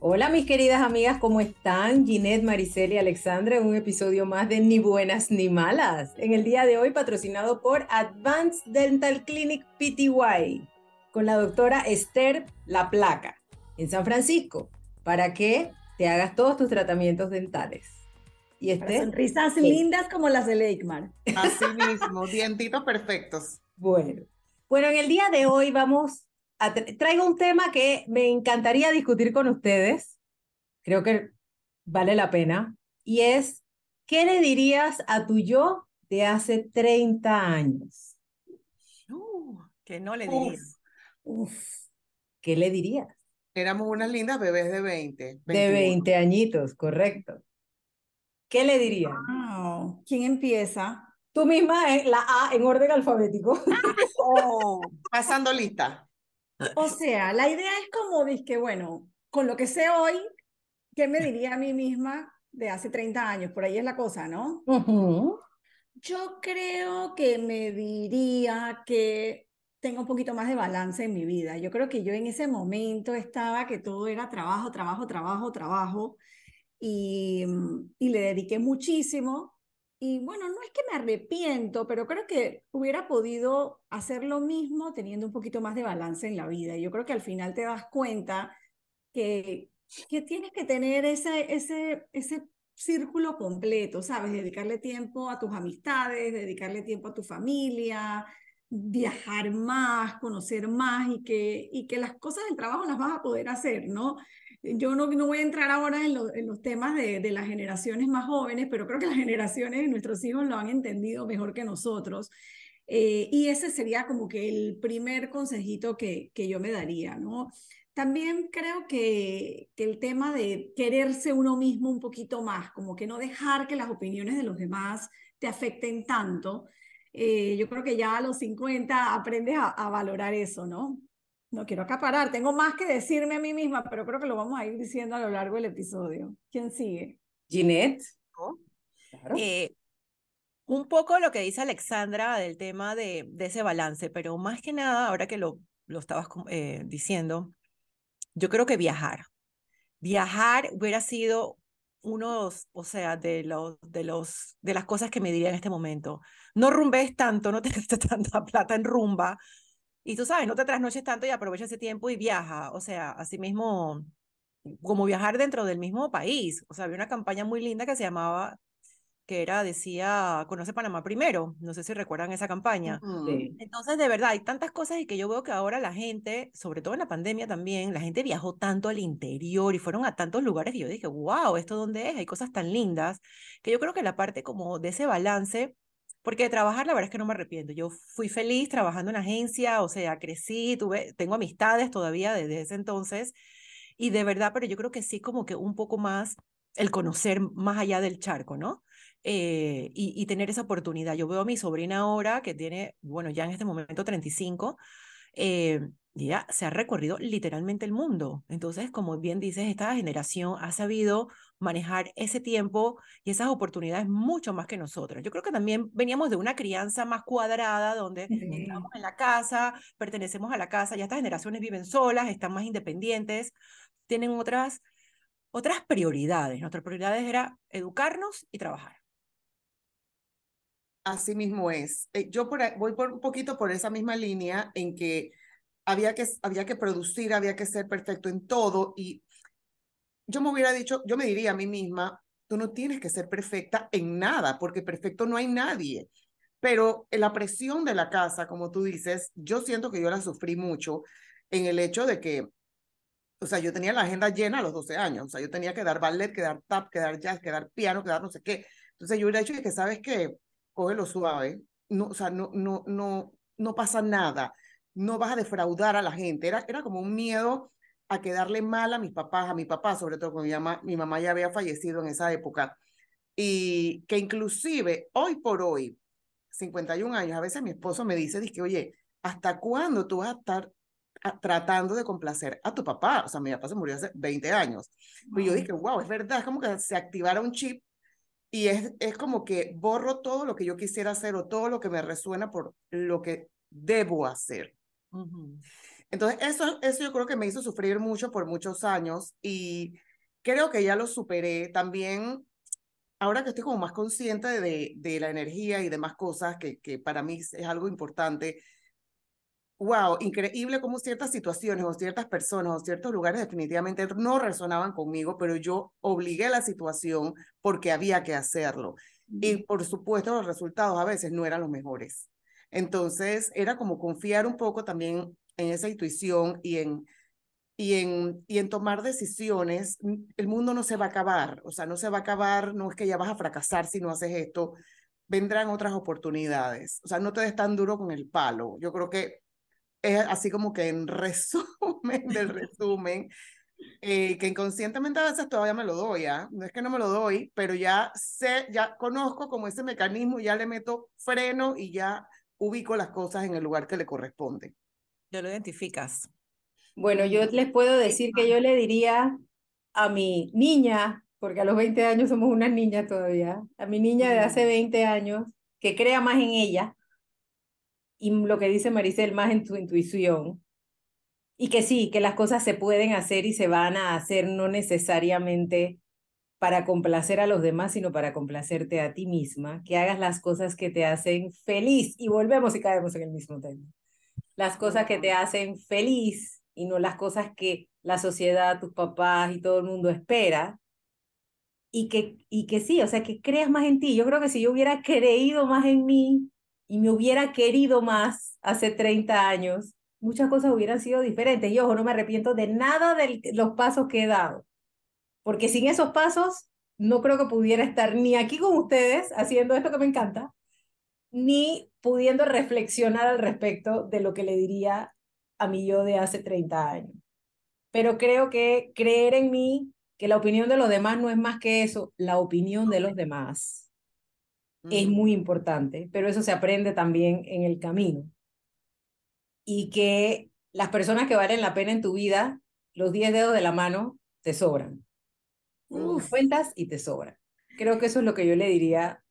Hola mis queridas amigas, ¿cómo están? Ginette, Maricel y Alexandra en un episodio más de Ni Buenas ni Malas. En el día de hoy patrocinado por Advanced Dental Clinic PTY con la doctora Esther La Placa en San Francisco para que te hagas todos tus tratamientos dentales. Y Esther, sonrisas lindas como las de Leikmar. Así mismo, dientitos perfectos. Bueno, bueno, en el día de hoy vamos traigo un tema que me encantaría discutir con ustedes. Creo que vale la pena. Y es, ¿qué le dirías a tu yo de hace 30 años? Uh, que no le dirías. Uf, ¿Qué le dirías? Éramos unas lindas bebés de 20. De 20 añitos, correcto. ¿Qué le dirías? ¿Quién empieza? Tú misma, eh, la A en orden alfabético. oh, pasando lista. O sea, la idea es como, que bueno, con lo que sé hoy, ¿qué me diría a mí misma de hace 30 años? Por ahí es la cosa, ¿no? Yo creo que me diría que tengo un poquito más de balance en mi vida. Yo creo que yo en ese momento estaba que todo era trabajo, trabajo, trabajo, trabajo, y, y le dediqué muchísimo y bueno, no es que me arrepiento, pero creo que hubiera podido hacer lo mismo teniendo un poquito más de balance en la vida. Yo creo que al final te das cuenta que, que tienes que tener ese, ese, ese círculo completo, ¿sabes? Dedicarle tiempo a tus amistades, dedicarle tiempo a tu familia, viajar más, conocer más y que, y que las cosas del trabajo las vas a poder hacer, ¿no? Yo no, no voy a entrar ahora en, en los temas de, de, las generaciones más jóvenes, pero creo que las generaciones de nuestros hijos lo han entendido mejor que nosotros. Eh, y ese sería como que el primer consejito que, que yo me daría, ¿no? También creo que, que, el tema de quererse uno mismo un poquito más, como que no dejar que las opiniones de los demás te afecten tanto. Eh, yo creo que ya a los 50 aprendes a, a valorar eso, ¿no? No quiero acaparar, tengo más que decirme a mí misma, pero creo que lo vamos a ir diciendo a lo largo del episodio. ¿Quién sigue? Ginette. Eh, un poco lo que dice Alexandra del tema de, de, ese balance, pero más que nada, ahora que lo, lo estabas eh, diciendo, yo creo que viajar. Viajar hubiera sido uno, o sea, de los, de los, de las cosas que me diría en este momento. No rumbes tanto, no te gastes tanta plata en rumba, y tú sabes, no te trasnoches tanto y aprovecha ese tiempo y viaja. O sea, así mismo, como viajar dentro del mismo país. O sea, había una campaña muy linda que se llamaba, que era, decía, conoce Panamá primero. No sé si recuerdan esa campaña. Entonces, de verdad, hay tantas cosas y que yo veo que ahora la gente, sobre todo en la pandemia también, la gente viajó tanto al interior y fueron a tantos lugares que yo dije, wow, ¿esto dónde es? Hay cosas tan lindas, que yo creo que la parte como de ese balance porque de trabajar, la verdad es que no me arrepiento. Yo fui feliz trabajando en agencia, o sea, crecí, tuve, tengo amistades todavía desde ese entonces. Y de verdad, pero yo creo que sí, como que un poco más el conocer más allá del charco, ¿no? Eh, y, tener esa oportunidad. Yo veo a mi sobrina ahora, que tiene, bueno, ya en este momento 35, eh, y ella se ha recorrido literalmente el mundo. Entonces, como bien dices, esta generación ha sabido manejar ese tiempo y esas oportunidades mucho más que nosotros. Yo creo que también veníamos de una crianza más cuadrada, donde estamos en la casa, pertenecemos a la casa, ya estas generaciones viven solas, están más independientes, tienen otras, otras prioridades. Nuestras prioridades era educarnos y trabajar. Así mismo es. Eh, yo voy por un poquito por esa misma línea en que había que, había que producir, había que ser perfecto en todo y yo me hubiera dicho, yo me diría a mí misma, tú no tienes que ser perfecta en nada, porque perfecto no hay nadie. Pero en la presión de la casa, como tú dices, yo siento que yo la sufrí mucho en el hecho de que, o sea, yo tenía la agenda llena a los 12 años, o sea, yo tenía que dar ballet, que dar tap, que dar jazz, que dar piano, que dar no sé qué. Entonces yo hubiera dicho que, ¿sabes qué? Cógelo suave, no, o sea, no, no, no, no pasa nada no vas a defraudar a la gente. Era, era como un miedo a quedarle mal a mis papás, a mi papá, sobre todo cuando mi mamá, mi mamá ya había fallecido en esa época. Y que inclusive hoy por hoy, 51 años, a veces mi esposo me dice, dice oye, ¿hasta cuándo tú vas a estar tratando de complacer a tu papá? O sea, mi papá se murió hace 20 años. Y yo dije, wow, es verdad, es como que se activara un chip y es, es como que borro todo lo que yo quisiera hacer o todo lo que me resuena por lo que debo hacer. Entonces, eso, eso yo creo que me hizo sufrir mucho por muchos años y creo que ya lo superé. También, ahora que estoy como más consciente de, de la energía y demás cosas, que, que para mí es algo importante, wow, increíble como ciertas situaciones o ciertas personas o ciertos lugares definitivamente no resonaban conmigo, pero yo obligué la situación porque había que hacerlo. Y por supuesto los resultados a veces no eran los mejores. Entonces era como confiar un poco también en esa intuición y en, y en, y en tomar decisiones. El mundo no se va a acabar, o sea, no se va a acabar, no es que ya vas a fracasar si no haces esto, vendrán otras oportunidades. O sea, no te des tan duro con el palo. Yo creo que es así como que en resumen del resumen, eh, que inconscientemente a veces todavía me lo doy, ¿ah? no es que no me lo doy, pero ya sé, ya conozco como ese mecanismo, ya le meto freno y ya ubico las cosas en el lugar que le corresponde. Ya lo identificas. Bueno, yo les puedo decir que yo le diría a mi niña, porque a los 20 años somos unas niñas todavía, a mi niña de hace 20 años, que crea más en ella, y lo que dice Maricel, más en tu intuición. Y que sí, que las cosas se pueden hacer y se van a hacer no necesariamente para complacer a los demás, sino para complacerte a ti misma, que hagas las cosas que te hacen feliz. Y volvemos y caemos en el mismo tema. Las cosas que te hacen feliz y no las cosas que la sociedad, tus papás y todo el mundo espera. Y que, y que sí, o sea, que creas más en ti. Yo creo que si yo hubiera creído más en mí, y me hubiera querido más hace 30 años, muchas cosas hubieran sido diferentes. Y ojo, no me arrepiento de nada de los pasos que he dado, porque sin esos pasos no creo que pudiera estar ni aquí con ustedes haciendo esto que me encanta, ni pudiendo reflexionar al respecto de lo que le diría a mi yo de hace 30 años. Pero creo que creer en mí, que la opinión de los demás no es más que eso, la opinión de los demás es muy importante, pero eso se aprende también en el camino. Y que las personas que valen la pena en tu vida, los 10 dedos de la mano, te sobran. Uf. Cuentas y te sobran. Creo que eso es lo que yo le diría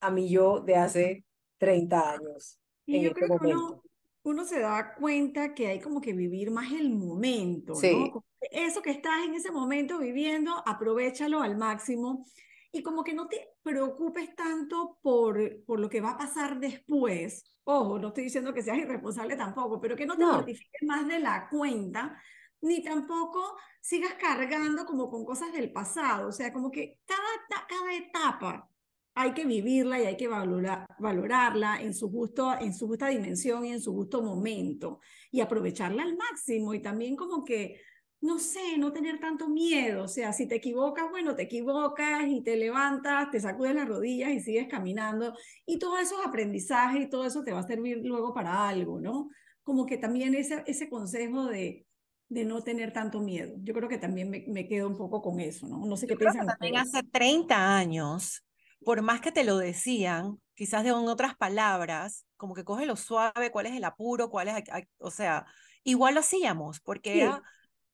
a mi yo de hace 30 años. Y yo este creo que uno, uno, se da cuenta que hay como que vivir más el momento, ¿no? Eso que estás en ese momento viviendo, aprovechalo al máximo y como que no te preocupes tanto por, por lo que va a pasar después. Ojo, no estoy diciendo que seas irresponsable tampoco, pero que no te mortifiques más de la cuenta, ni tampoco sigas cargando como con cosas del pasado. O sea, como que cada, cada etapa hay que vivirla y hay que valorar, valorarla en su, justo, en su justa dimensión y en su justo momento y aprovecharla al máximo y también como que no sé, no tener tanto miedo. O sea, si te equivocas, bueno, te equivocas y te levantas, te sacudes las rodillas y sigues caminando. Y todo eso es aprendizaje y todo eso te va a servir luego para algo, ¿no? Como que también ese, ese consejo de, de no tener tanto miedo. Yo creo que también me, me quedo un poco con eso, ¿no? No sé qué piensan. También hace 30 años, por más que te lo decían, quizás de otras palabras, como que coge lo suave, cuál es el apuro, cuál es, o sea, igual lo hacíamos, porque era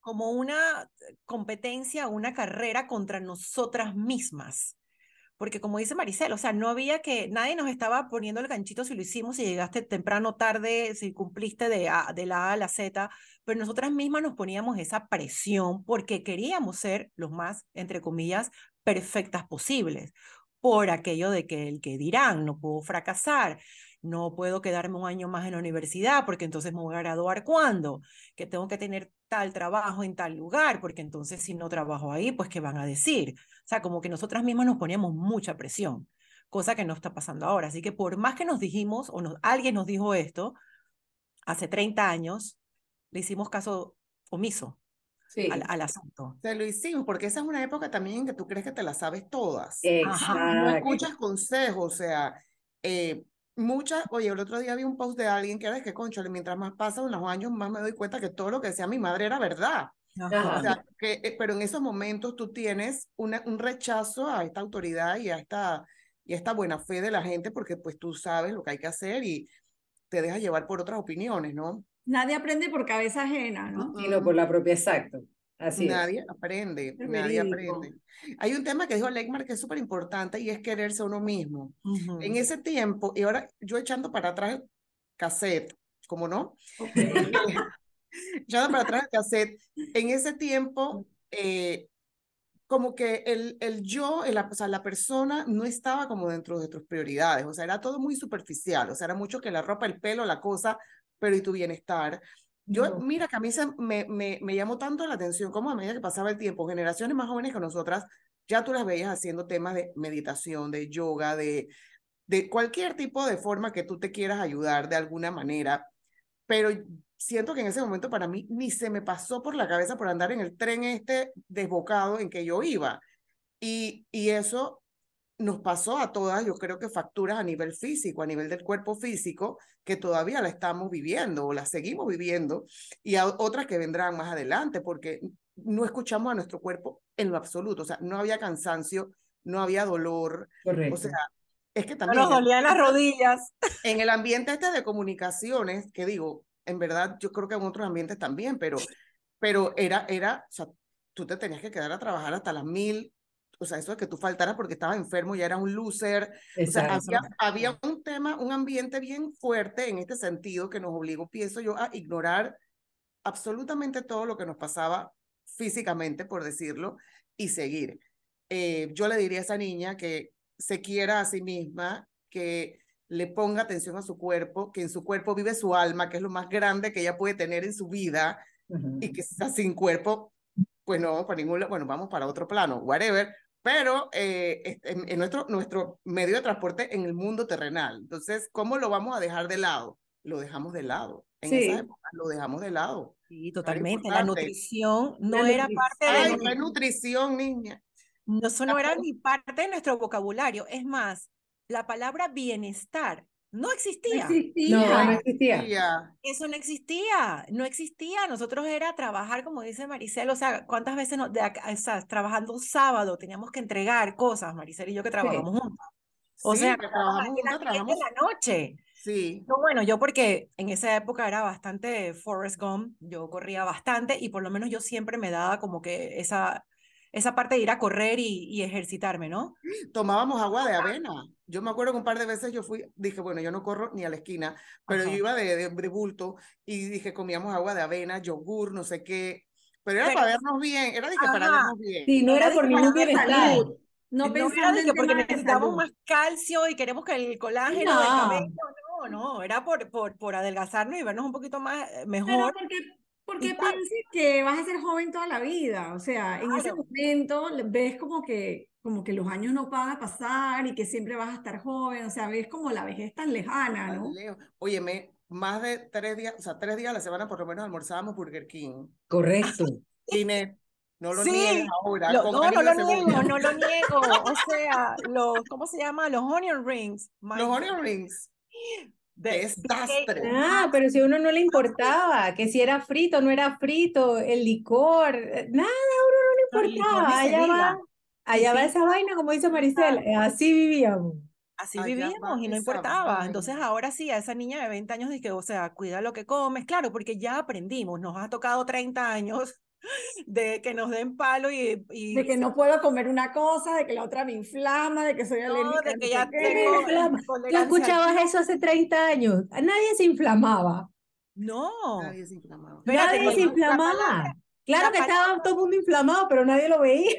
como una competencia, una carrera contra nosotras mismas. Porque como dice Maricel, o sea, no había que, nadie nos estaba poniendo el ganchito si lo hicimos, si llegaste temprano, tarde, si cumpliste de, a, de la A a la Z, pero nosotras mismas nos poníamos esa presión porque queríamos ser los más, entre comillas, perfectas posibles por aquello de que el que dirán, no puedo fracasar, no puedo quedarme un año más en la universidad porque entonces me voy a graduar cuando, que tengo que tener tal trabajo en tal lugar, porque entonces si no trabajo ahí, pues ¿qué van a decir? O sea, como que nosotras mismas nos poníamos mucha presión, cosa que no está pasando ahora. Así que por más que nos dijimos, o alguien nos dijo esto, hace 30 años, le hicimos caso omiso. Al, asunto. Te lo hicimos, porque esa es una época también en que tú crees que te las sabes todas. No escuchas consejos, o sea, eh, muchas, oye, el otro día vi un post de alguien que era de que, concho, mientras más pasan los años, más me doy cuenta que todo lo que decía mi madre era verdad. O sea, que, eh, pero en esos momentos tú tienes una, un rechazo a esta autoridad y a esta, y esta buena fe de la gente porque pues tú sabes lo que hay que hacer y te dejas llevar por otras opiniones, ¿no? Nadie aprende por cabeza ajena, ¿no? Sino por la propia, exacto. nadie aprende, nadie aprende. Hay un tema que dijo Legmar que es súper importante y es quererse a uno mismo. En ese tiempo, y ahora yo echando para atrás cassette, ¿cómo no? echando para atrás el cassette, en ese tiempo, eh, como que el, el yo, el, o sea, la persona no estaba como dentro de tus prioridades, o sea, era todo muy superficial, o sea, era mucho que la ropa, el pelo, la cosa, pero y tu bienestar. Yo, mira, que a mí se, me, me, me llamó tanto la atención como a medida que pasaba el tiempo, generaciones más jóvenes que nosotras, ya tú las veías haciendo temas de meditación, de yoga, de, de cualquier tipo de forma que tú te quieras ayudar de alguna manera, pero siento que en ese momento para mí ni se me pasó por la cabeza por andar en el tren este desbocado en que yo iba. Y, y eso nos pasó a todas, yo creo que facturas a nivel físico, a nivel del cuerpo físico, que todavía la estamos viviendo o la seguimos viviendo, y a otras que vendrán más adelante, porque no escuchamos a nuestro cuerpo en lo absoluto, o sea, no había cansancio, no había dolor, o sea, es que también... nos dolían las rodillas. En el ambiente este de comunicaciones, que digo, en verdad yo creo que en otros ambientes también, pero, pero era, era, o sea, tú te tenías que quedar a trabajar hasta las mil, o sea, eso de que tú faltaras porque estabas enfermo y eras un loser. O sea, había, había, un tema, un ambiente bien fuerte en este sentido que nos obligó, pienso yo, a ignorar absolutamente todo lo que nos pasaba físicamente, por decirlo, y seguir. Eh, yo le diría a esa niña que se quiera a sí misma, que le ponga atención a su cuerpo, que en su cuerpo vive su alma, que es lo más grande que ella puede tener en su vida, y que está sin cuerpo, pues no vamos para ningún bueno, vamos para otro plano, whatever, pero eh, en, nuestro, nuestro medio de transporte en el mundo terrenal. Entonces, ¿cómo lo vamos a dejar de lado? Lo dejamos de lado. En esa época lo dejamos de lado. Sí, totalmente. La nutrición no era parte de... Ay, la nutrición, niña. No, eso no era ni parte de nuestro vocabulario. Es más, la palabra bienestar no existía. No existía. No, existía. Eso no existía, no existía. Nosotros era trabajar, como dice Maricel, o sea, ¿cuántas veces nos, de, o trabajando sábado teníamos que entregar cosas, Maricel y yo que trabajamos juntos? O sea, que trabajamos juntos, trabajamos en la noche. Sí. No, bueno, yo porque en esa época era bastante Forrest Gump, yo corría bastante y por lo menos yo siempre me daba como que esa, esa parte de ir a correr y, ejercitarme, ¿no? Tomábamos agua de avena. Yo me acuerdo que un par de veces yo fui, dije, bueno, yo no corro ni a la esquina, pero yo iba de, de, bulto y dije, comíamos agua de avena, yogur, no sé qué. Pero era para vernos bien, era dije, para vernos bien. Sí, no era, por ningún bienestar. No, pensaba que porque necesitamos más calcio y queremos que el colágeno no. del cabello, no, no, era por, por, por adelgazarnos y vernos un poquito más eh, mejor. Porque piensas que vas a ser joven toda la vida, o sea, en ese momento ves como que, como que los años no van a pasar y que siempre vas a estar joven, o sea, ves como la vejez tan lejana, ¿no? Óyeme, más de tres días, o sea, tres días a la semana por lo menos almorzábamos Burger King. Correcto. Cine, no lo sí, ahora. no, no lo niego, no lo niego. O sea, los, ¿cómo se llama? Los onion rings. Los onion rings. Desastre. Ah, pero si a uno no le importaba, que si era frito, no era frito, el licor, eh, nada, a uno no le importaba. allá va, allá va esa vaina, como dice Maricel, así vivíamos. Así vivíamos y no importaba. Entonces ahora sí, a esa niña de 20 años dije, o sea, cuida lo que comes, claro, porque ya aprendimos, nos ha tocado 30 años de que nos den palo y, De que no puedo comer una cosa, de que la otra me inflama, de que soy alérgica. de que ya tengo ¿Tú escuchabas eso hace 30 años? Nadie se inflamaba. No. Nadie se inflamaba. nadie se inflamaba. Claro que estaba todo el mundo inflamado, pero nadie lo veía.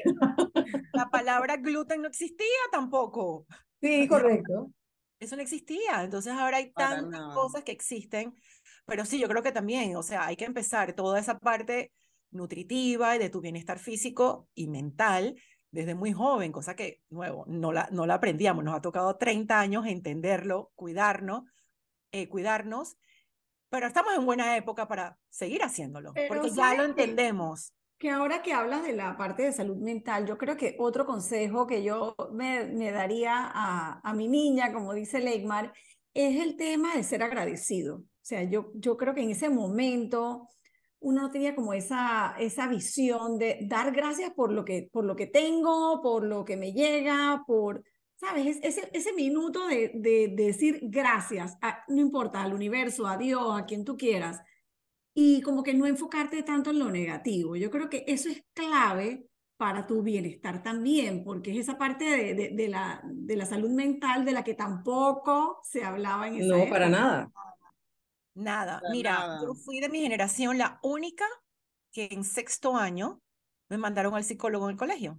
La palabra gluten no existía tampoco. Sí, correcto. Eso no existía. Entonces ahora hay tantas cosas que existen. Pero sí, yo creo que también, o sea, hay que empezar toda esa parte nutritiva y de tu bienestar físico y mental desde muy joven, cosa que, nuevo, no la, no la aprendíamos. Nos ha tocado 30 años entenderlo, cuidarnos, eh, cuidarnos, pero estamos en buena época para seguir haciéndolo, porque ya lo entendemos. Que, ahora que hablas de la parte de salud mental, yo creo que otro consejo que yo me, me daría a, a mi niña, como dice Leigmar, es el tema de ser agradecido. O sea, yo, yo creo que en ese momento uno no tenía como esa, esa visión de dar gracias por lo, que, por lo que tengo, por lo que me llega, por, ¿sabes? Ese, ese minuto de, de, decir gracias, no importa, al universo, a Dios, a quien tú quieras, y como que no enfocarte tanto en lo negativo. Yo creo que eso es clave para tu bienestar también, porque es esa parte de, de, la, de la salud mental de la que tampoco se hablaba en esa No, para nada. Nada. Mira, yo fui de mi generación la única que en sexto año me mandaron al psicólogo en el colegio.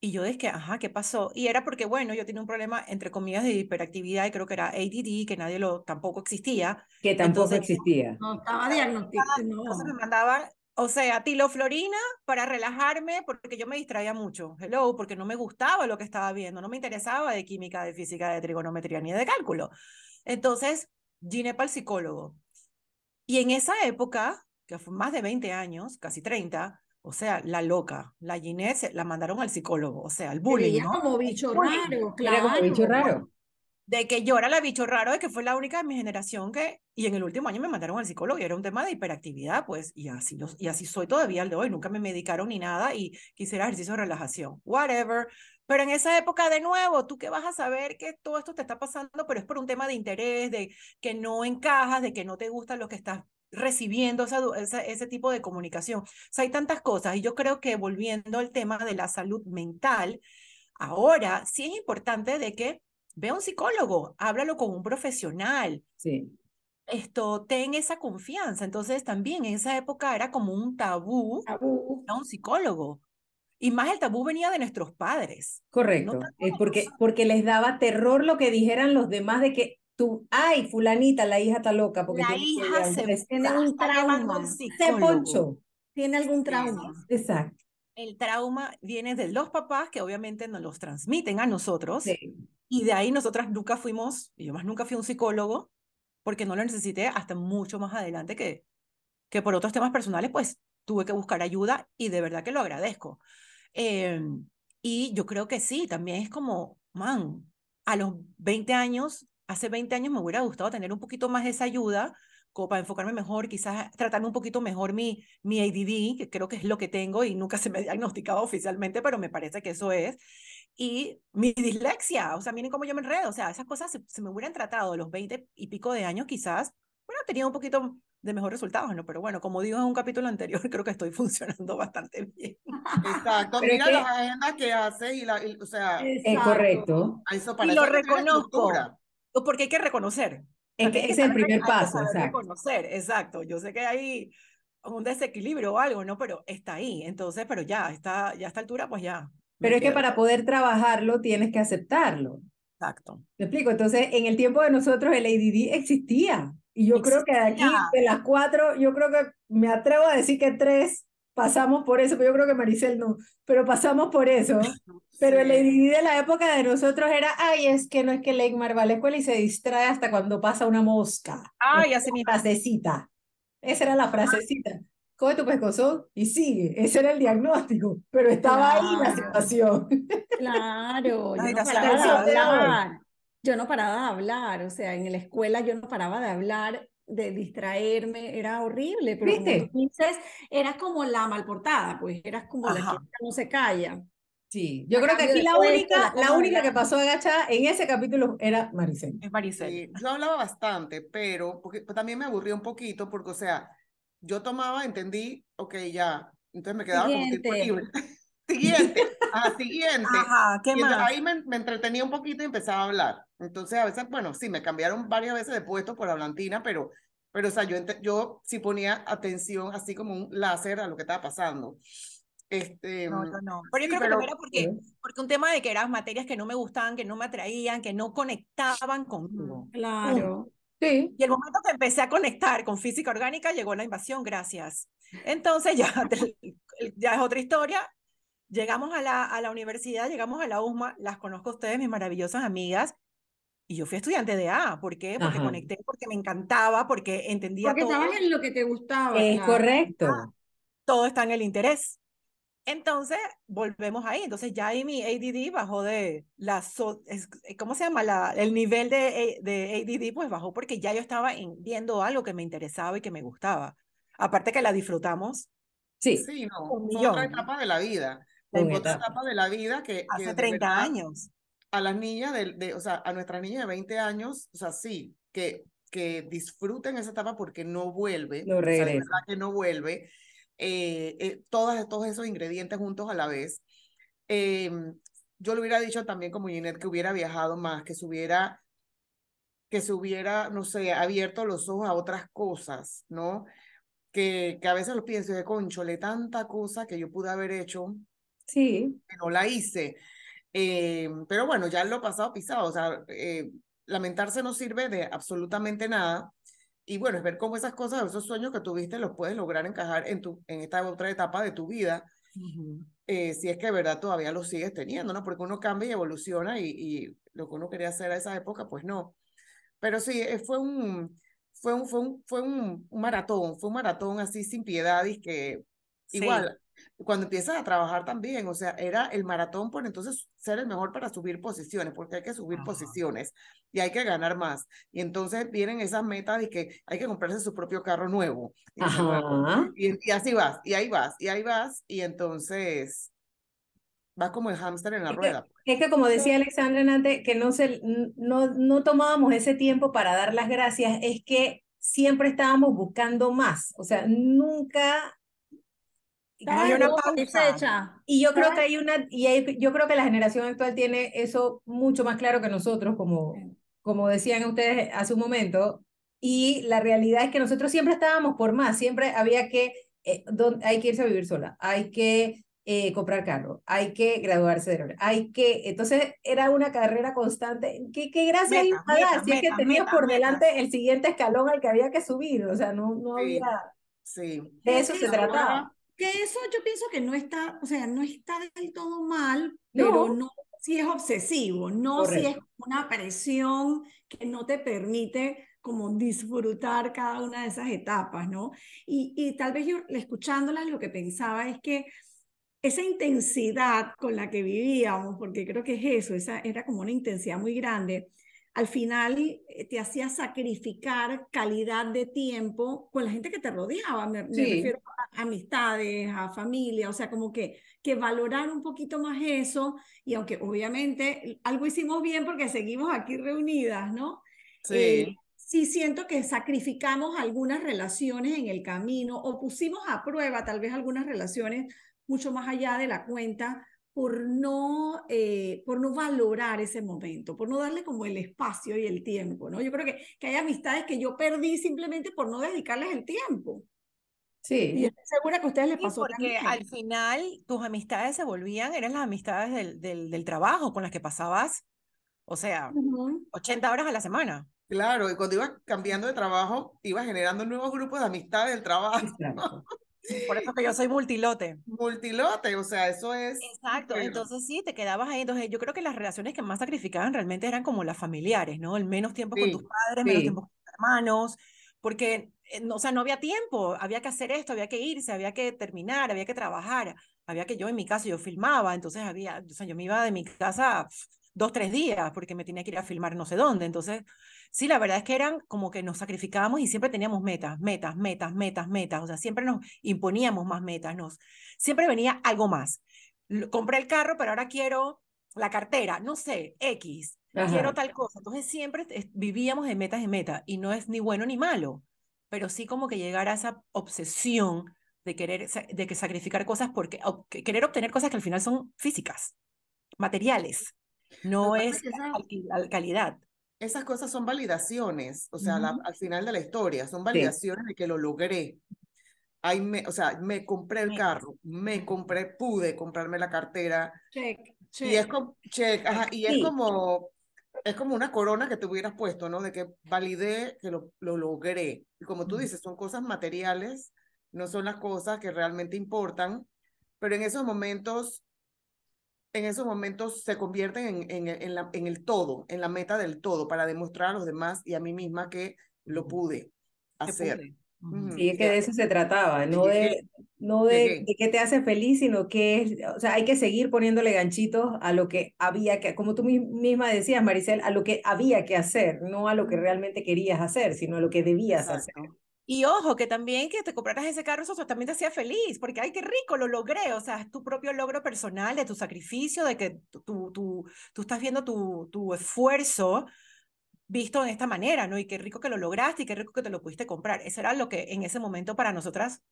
Y yo dije, ajá, ¿qué pasó? Y era porque, bueno, yo tenía un problema, entre comillas, de hiperactividad, y creo que era ADD, que nadie lo, tampoco existía. Que tampoco existía. No estaba diagnosticado. No. Entonces me mandaban, o sea, tiloflorina para relajarme, porque yo me distraía mucho. Hello, porque no me gustaba lo que estaba viendo, no me interesaba de química, de física, de trigonometría, ni de cálculo. Entonces, Gine para el psicólogo. Y en esa época, que fue más de 20 años, casi 30, o sea, la loca, la Ginette, la mandaron al psicólogo, o sea, al bullying, ¿no? como bicho raro, claro. Era como bicho raro. De que yo era la bicho raro, de que fue la única de mi generación que, y en el último año me mandaron al psicólogo y era un tema de hiperactividad, pues, y así, los, y así soy todavía al de hoy, nunca me medicaron ni nada y quisiera ejercicio de relajación, whatever. Pero en esa época, de nuevo, tú que vas a saber que todo esto te está pasando, pero es por un tema de interés, de que no encajas, de que no te gusta lo que estás recibiendo esa, ese tipo de comunicación. O sea, hay tantas cosas y yo creo que volviendo al tema de la salud mental, ahora sí es importante de que vea un psicólogo, háblalo con un profesional. Sí. Esto, ten esa confianza. Entonces también en esa época era como un tabú, tabú. a un psicólogo. Y más el tabú venía de nuestros padres. Correcto, eh, porque, porque les daba terror lo que dijeran los demás de que tú, ay, fulanita, la hija está loca. Porque la hija se tiene un trauma. Se poncho. Tiene algún trauma. Exacto. El trauma viene de los papás que obviamente nos los transmiten a nosotros. Sí. Y de ahí nosotras nunca fuimos, y yo más nunca fui un psicólogo, porque no lo necesité hasta mucho más adelante que, que por otros temas personales, pues tuve que buscar ayuda y de verdad que lo agradezco. Em, y yo creo que sí, también es como, man, a los 20 años, hace 20 años me hubiera gustado tener un poquito más de esa ayuda, como para enfocarme mejor, quizás tratarme un poquito mejor mi, mi ADD, que creo que es lo que tengo y nunca se me ha diagnosticado oficialmente, pero me parece que eso es. Y mi dislexia, o sea, miren cómo yo me enredo, o sea, esas cosas se, me hubieran tratado a los 20 y pico de años quizás, bueno, tenía un poquito de mejores resultados, ¿no? Pero bueno, como digo en un capítulo anterior, creo que estoy funcionando bastante bien. Exacto, mira las agendas que hace y, la, o sea... Es correcto. Eso y lo reconozco, porque hay que reconocer. Es que es el primer paso, exacto. Reconocer, exacto. Yo sé que hay un desequilibrio o algo, ¿no? Pero está ahí, entonces, pero ya, está, ya a esta altura, pues ya. Pero es que para poder trabajarlo tienes que aceptarlo. Exacto. ¿Me explico? Entonces, en el tiempo de nosotros el ADD existía. Y yo creo que de aquí, de las cuatro, yo creo que me atrevo a decir que tres pasamos por eso, pero yo creo que Maricel no, pero pasamos por eso. Pero el ADD de la época de nosotros era, ay, es que no es que Leigmar va a la escuela y se distrae hasta cuando pasa una mosca. Ay, hace mi frasecita. Esa era la frasecita. Coge tu pescozo y sigue. Ese era el diagnóstico, pero estaba ahí la situación. Claro, yo no hablar. Yo no paraba de hablar, o sea, en la escuela yo no paraba de hablar, de distraerme, era horrible, pero ¿Viste? como dices, eras como la malportada, pues eras como la que no se calla. Sí, yo creo que aquí la única, la única que pasó agachada en ese capítulo era Maricel. Es Maricel. yo hablaba bastante, pero porque, pues, también me aburría un poquito porque, o sea, yo tomaba, entendí, ok, ya, entonces me quedaba como tiempo libre. siguiente, ah, siguiente. Ajá, ¿qué y más? Ahí me, me, entretenía un poquito y empezaba a hablar. Entonces, a veces, bueno, sí, me cambiaron varias veces de puesto por hablantina, pero, pero o sea, yo, yo sí ponía atención, así como un láser a lo que estaba pasando. Este, no, no, no. Pero yo creo que era porque, porque un tema de que eran materias que no me gustaban, que no me atraían, que no conectaban conmigo. Claro. Sí. Y el momento que empecé a conectar con física orgánica llegó la invasión, gracias. Entonces ya, ya es otra historia. Llegamos a la, a la universidad, llegamos a la USMA, las conozco a ustedes, mis maravillosas amigas, y yo fui estudiante de A. ¿Por qué? Porque Ajá. conecté, porque me encantaba, porque entendía Porque todo. estabas en lo que te gustaba. Es claro. correcto. Ah, todo está en el interés. Entonces, volvemos ahí. Entonces, ya ahí mi ADD bajó de la, so- es- ¿cómo se llama? La, el nivel de, A- de ADD, pues bajó porque ya yo estaba en- viendo algo que me interesaba y que me gustaba. Aparte que la disfrutamos. Sí. Sí, no, Un fue otra etapa de la vida. Fue otra etapa. de la vida que, que Hace de 30 verdad años. A las niñas de, de, o sea, a nuestras niñas de 20 años, o sea, sí, que, que disfruten esa etapa porque no vuelve, No o sea, de regresa. verdad que no vuelve, eh, eh, todos esos ingredientes juntos a la vez. Eh, yo le hubiera dicho también como Ginette que hubiera viajado más, que se hubiera que se hubiera, no sé, abierto los ojos a otras cosas, ¿no? Que, que a veces lo pienso de conchole, tanta cosa que yo pude haber hecho. Sí. Que no la hice. Eh, pero bueno, ya lo pasado pisado, o sea, eh, lamentarse no sirve de absolutamente nada. Y bueno, es ver cómo esas cosas, esos sueños que tuviste, los puedes lograr encajar en, tu, en esta otra etapa de tu vida. Eh, si es que de verdad todavía lo sigues teniendo, ¿no? Porque uno cambia y evoluciona y, y lo que uno quería hacer a esa época, pues no. Pero sí, fue un, fue un, fue un, fue un, maratón, fue un maratón así sin piedad y que igual cuando empiezas a trabajar también, o sea, era el maratón por entonces ser el mejor para subir posiciones, porque hay que subir posiciones y hay que ganar más. Y entonces vienen esas metas de que hay que comprarse su propio carro nuevo. Y, así vas, y ahí vas, y ahí vas, y entonces vas como el hámster en la rueda. es que como decía Alexandra antes, que no, se, no, no tomábamos ese tiempo para dar las gracias, es que siempre estábamos buscando más, o sea, nunca hay una pausa. Y yo creo que hay una, y yo creo que la generación actual tiene eso mucho más claro que nosotros, como, como decían ustedes hace un momento. Y la realidad es que nosotros siempre estábamos por más, siempre había que, eh, hay que irse a vivir sola, hay que eh, comprar carro, hay que graduarse de hay que, entonces era una carrera constante. ¿Qué, qué gracia hay a Si es que tenías por delante el siguiente escalón al que había que subir, o sea, no, no había... Sí. De eso se trataba. Que eso yo pienso que no está, o sea, no está del todo mal, pero no, si es obsesivo, no si es una presión que no te permite como disfrutar cada una de esas etapas, ¿no? Y, y tal vez yo escuchándolas lo que pensaba es que esa intensidad con la que vivíamos, porque creo que es eso, esa era como una intensidad muy grande, al final eh, te hacía sacrificar calidad de tiempo con la gente que te rodeaba, me, refiero a amistades, a familia, o sea, como que, que valorar un poquito más eso, y aunque obviamente algo hicimos bien porque seguimos aquí reunidas, ¿no? Sí. Eh, sí siento que sacrificamos algunas relaciones en el camino o pusimos a prueba tal vez algunas relaciones mucho más allá de la cuenta por no, eh, por no valorar ese momento, por no darle como el espacio y el tiempo, ¿no? Yo creo que, que hay amistades que yo perdí simplemente por no dedicarles el tiempo. Sí. Y estoy segura que a ustedes les pasó porque al final tus amistades se volvían, eran las amistades del, del, del trabajo con las que pasabas, o sea, 80 horas a la semana. Claro, y cuando ibas cambiando de trabajo, ibas generando nuevos grupos de amistades del trabajo. Por eso que yo soy multilote. Multilote, o sea, eso es. Exacto, entonces sí, te quedabas ahí. Entonces yo creo que las relaciones que más sacrificaban realmente eran como las familiares, ¿no? El menos tiempo con tus padres, menos tiempo con tus hermanos, porque, eh, o sea, no había tiempo, había que hacer esto, había que irse, había que terminar, había que trabajar, había que yo en mi casa, yo filmaba, entonces había, o sea, yo me iba de mi casa dos, tres días porque me tenía que ir a filmar no sé dónde. Entonces, sí, la verdad es que eran como que nos sacrificábamos y siempre teníamos metas, metas, metas, metas, metas. O sea, siempre nos imponíamos más metas, nos, siempre venía algo más. Compré el carro, pero ahora quiero la cartera, no sé, X, quiero tal cosa. Entonces siempre vivíamos de metas en metas y no es ni bueno ni malo, pero sí como que llegar a esa obsesión de querer de que sacrificar cosas porque querer obtener cosas que al final son físicas, materiales. No es calidad. Esas cosas son validaciones, o sea, al final de la historia, son validaciones de que lo logré. Ahí me, o sea, me compré el carro, me compré, pude comprarme la cartera. Check, check. Y es como, check, ajá, y es como, es como una corona que te hubieras puesto, ¿no? De que validé que lo, lo logré. Y como tú dices, son cosas materiales, no son las cosas que realmente importan, pero en esos momentos en esos momentos se convierten en, en, en, la, en el todo, en la meta del todo, para demostrar a los demás y a mí misma que lo pude hacer. Sí, es que de eso se trataba, no de, no de, de, qué te hace feliz, sino que, o sea, hay que seguir poniéndole ganchitos a lo que había que, como tú misma decías, Maricel, a lo que había que hacer, no a lo que realmente querías hacer, sino a lo que debías hacer. Y ojo, que también que te compraras ese carro, eso también te hacía feliz, porque ay, qué rico, lo logré. O sea, es tu propio logro personal, de tu sacrificio, de que tú, tú, tú estás viendo tu, tu esfuerzo visto de esta manera, ¿no? Y qué rico que lo lograste y qué rico que te lo pudiste comprar. Eso era lo que en ese momento para nosotras,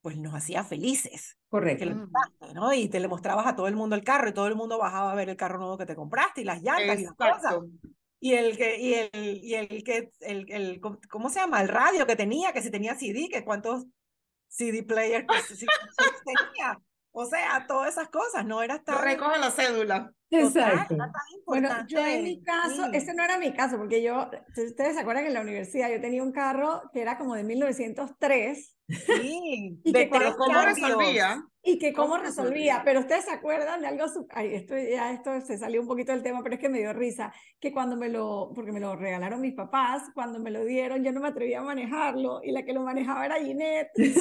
pues nos hacía felices. Correcto. ¿no? Y te le mostrabas a todo el mundo el carro y todo el mundo bajaba a ver el carro nuevo que te compraste y las llantas y las cosas. Y el que, y el, y el que, el, el, ¿cómo se llama? El radio que tenía, que si tenía CD, que cuántos CD players tenía. O sea, todas esas cosas, no era tan... Recoge la cédula. Exacto. bueno, yo en mi caso, ese no era mi caso, porque yo, ustedes se acuerdan que en la universidad yo tenía un carro que era como de 1903. Sí, y de que cómo resolvía. Y que cómo, resolvía, pero ustedes se acuerdan de algo, ay, esto ya esto se salió un poquito del tema, pero es que me dio risa, que cuando me lo, porque me lo regalaron mis papás, cuando me lo dieron yo no me atrevía a manejarlo y la que lo manejaba era Ginette. Sí.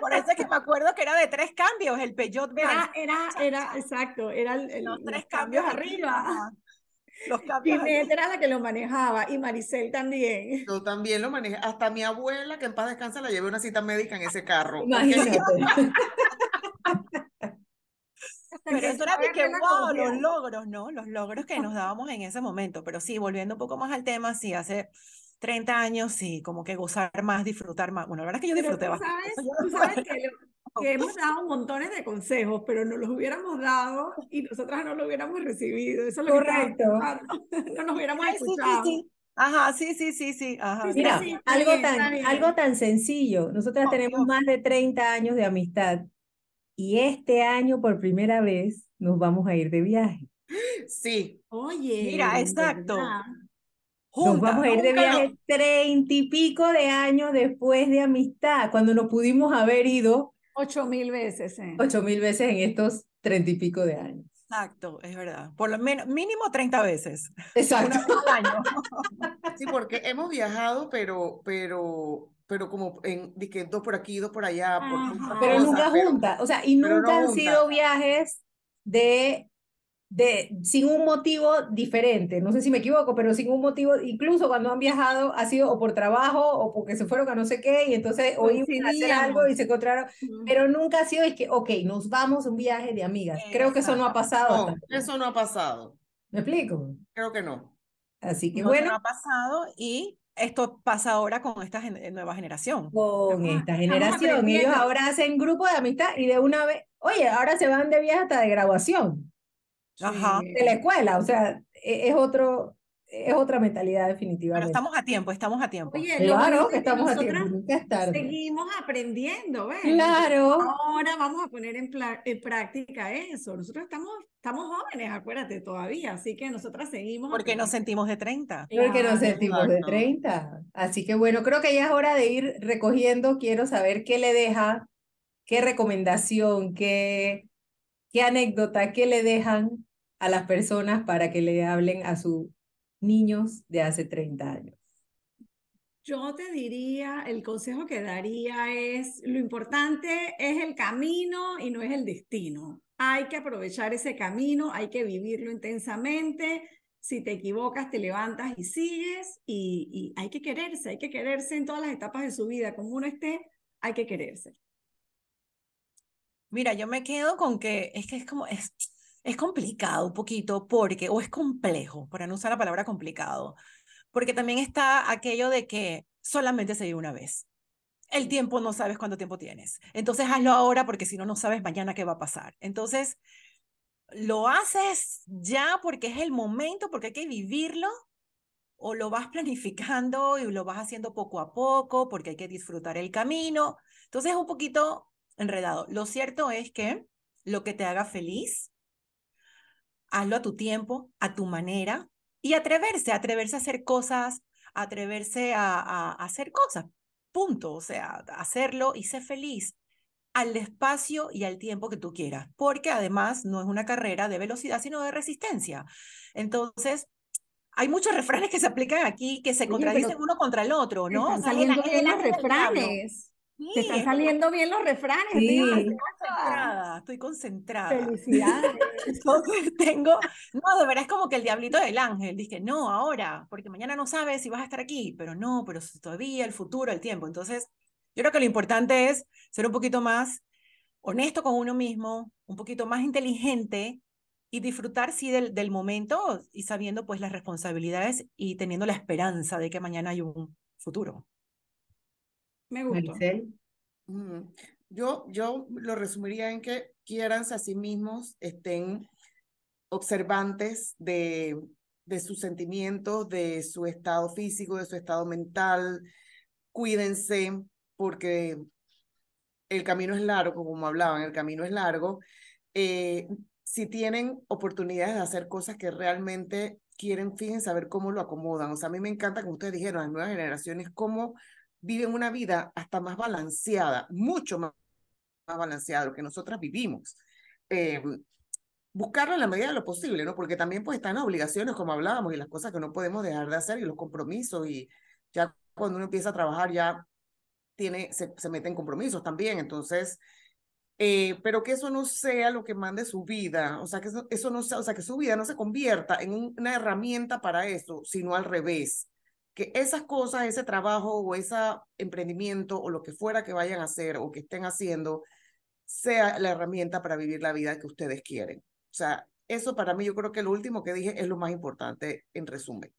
Por eso es que me acuerdo que era de tres cambios, el Peugeot Era, era, era, exacto, era los tres cambios, arriba. Los cambios era la que lo manejaba y Maricel también. Yo también lo manejé. Hasta mi abuela, que en paz descansa, la llevé una cita médica en ese carro. Imagínate. Pero eso era que, wow, los logros, ¿no? Los logros que nos dábamos en ese momento. Pero sí, volviendo un poco más al tema, sí, hace 30 años, sí, como que gozar más, disfrutar más. Bueno, la verdad es que yo disfruté bastante. Tú sabes que, que, hemos dado montones de consejos, pero no los hubiéramos dado y nosotras no lo hubiéramos recibido. Eso es lo Correcto. no nos hubiéramos escuchado. Sí, sí, sí. Ajá, sí, sí, sí, sí. Ajá. Mira, algo, tan, algo tan sencillo. Nosotras tenemos más de 30 años de amistad y este año por primera vez nos vamos a ir de viaje. Sí. Oye. Mira, exacto. Nos vamos a ir de viaje treinta y pico de años después de amistad, cuando nos pudimos haber ido. Ocho mil veces. ¿eh? Ocho mil veces en estos treinta y pico de años. Exacto, es verdad. Por lo menos, mínimo 30 veces. Exacto. año. Sí, porque hemos viajado, pero, pero, pero como en, que dos por aquí, dos por allá. pero nunca juntas. O sea, y nunca han sido viajes de de, sin un motivo diferente, no sé si me equivoco, pero sin un motivo, incluso cuando han viajado ha sido o por trabajo o porque se fueron a no sé qué y entonces hoy a hacer algo y se encontraron, pero nunca ha sido es que, ok, nos vamos a un viaje de amigas. Creo que eso no ha pasado. No, eso no ha pasado. ¿Me explico? Creo que no. Así que bueno. No ha pasado y esto pasa ahora con esta nueva generación. Con esta generación. Ellos ahora hacen grupo de amistad y de una vez, oye, ahora se van de viaje hasta de graduación. Ajá. de la escuela, o sea, e, es otro, es otra mentalidad definitivamente. Pero estamos a tiempo, estamos a tiempo. Oye, claro que estamos a tiempo, nunca Seguimos aprendiendo, ¿ves? Claro. Ahora vamos a poner en, en, práctica eso. Nosotros estamos, estamos jóvenes, acuérdate, todavía, así que nosotras seguimos. Porque nos sentimos de 30. Porque nos sentimos de 30. Así que bueno, creo que ya es hora de ir recogiendo. Quiero saber qué le deja, qué recomendación, qué, qué anécdota, qué le dejan a las personas para que le hablen a sus niños de hace 30 años? Yo te diría, el consejo que daría es, lo importante es el camino y no es el destino. Hay que aprovechar ese camino, hay que vivirlo intensamente. Si te equivocas, te levantas y sigues y, y hay que quererse, hay que quererse en todas las etapas de su vida. Como uno esté, hay que quererse. Mira, yo me quedo con que es que es como, es, es complicado un poquito porque, o es complejo, para no usar la palabra complicado, porque también está aquello de que solamente se vive una vez. El tiempo no sabes cuánto tiempo tienes. Entonces hazlo ahora porque si no, no sabes mañana qué va a pasar. Entonces, lo haces ya porque es el momento, porque hay que vivirlo, o lo vas planificando y lo vas haciendo poco a poco porque hay que disfrutar el camino. Entonces es un poquito enredado. Lo cierto es que lo que te haga feliz, hazlo a tu tiempo, a tu manera y atreverse, atreverse a hacer cosas, atreverse a, hacer cosas, punto, o sea, hacerlo y ser feliz al espacio y al tiempo que tú quieras, porque además no es una carrera de velocidad, sino de resistencia. Entonces, hay muchos refranes que se aplican aquí que se contradicen uno contra el otro, ¿no? Están saliendo bien los refranes. Te están saliendo bien los refranes. Sí. Estoy concentrada, estoy concentrada. Felicidades. Entonces tengo, no, de verdad es como que el diablito del ángel, dije, no, ahora, porque mañana no sabes si vas a estar aquí, pero no, pero todavía el futuro, el tiempo. Entonces, yo creo que lo importante es ser un poquito más honesto con uno mismo, un poquito más inteligente y disfrutar, sí, del, del momento y sabiendo, pues, las responsabilidades y teniendo la esperanza de que mañana hay un futuro. Me gusta. Yo, yo lo resumiría en que quieranse a sí mismos, estén observantes de, de sus sentimientos, de su estado físico, de su estado mental. Cuídense porque el camino es largo, como hablaban, el camino es largo. Eh, si tienen oportunidades de hacer cosas que realmente quieren, fíjense a ver cómo lo acomodan. O sea, a mí me encanta, como ustedes dijeron, las nuevas generaciones, cómo viven una vida hasta más balanceada, mucho más, más balanceada de lo que nosotras vivimos. Eh, buscarlo en la medida de lo posible, ¿no? Porque también pues están las obligaciones, como hablábamos, y las cosas que no podemos dejar de hacer, y los compromisos, y ya cuando uno empieza a trabajar ya tiene, se, se mete en compromisos también, entonces, eh, pero que eso no sea lo que mande su vida, o sea, que eso, eso no sea, o sea, que su vida no se convierta en una herramienta para eso, sino al revés, que esas cosas, ese trabajo o ese emprendimiento o lo que fuera que vayan a hacer o que estén haciendo, sea la herramienta para vivir la vida que ustedes quieren. O sea, eso para mí yo creo que lo último que dije es lo más importante en resumen.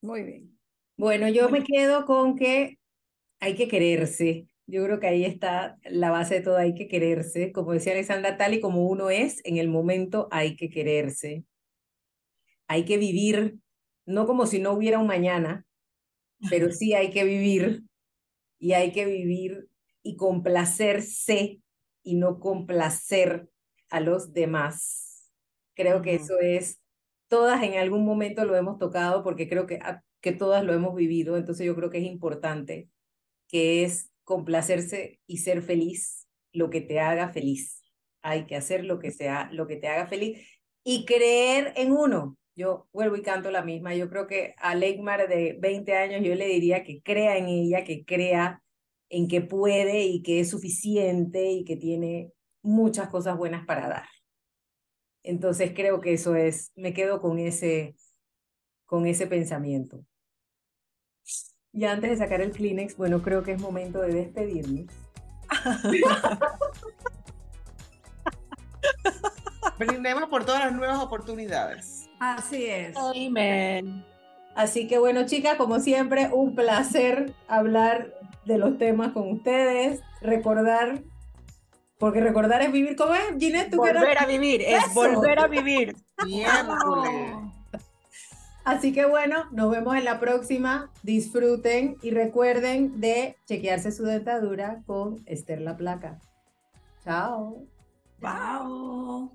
Muy bien. Bueno, yo me quedo con que hay que quererse. Yo creo que ahí está la base de todo, hay que quererse. Como decía Alexandra, tal y como uno es, en el momento hay que quererse. Hay que vivir, no como si no hubiera un mañana, pero sí hay que vivir y hay que vivir y complacerse y no complacer a los demás. Creo que eso es, todas en algún momento lo hemos tocado porque creo que, que todas lo hemos vivido, entonces yo creo que es importante, que es complacerse y ser feliz lo que te haga feliz. Hay que hacer lo que sea, lo que te haga feliz y creer en uno. Yo vuelvo y canto la misma. Yo creo que a Leigmar de 20 años yo le diría que crea en ella, que crea en que puede y que es suficiente y que tiene muchas cosas buenas para dar. Entonces creo que eso es, me quedo con ese, con ese pensamiento. Y antes de sacar el Kleenex, bueno, creo que es momento de despedirnos. Brindemos por todas las nuevas oportunidades. Así es. Amén. Así que bueno, chicas, como siempre, un placer hablar de los temas con ustedes, recordar porque recordar es vivir. ¿Cómo es, Ginette? volver a vivir, es volver a vivir. Así que bueno, nos vemos en la próxima. Disfruten y recuerden de chequearse su dentadura con Esther La Placa. Chao. Chao.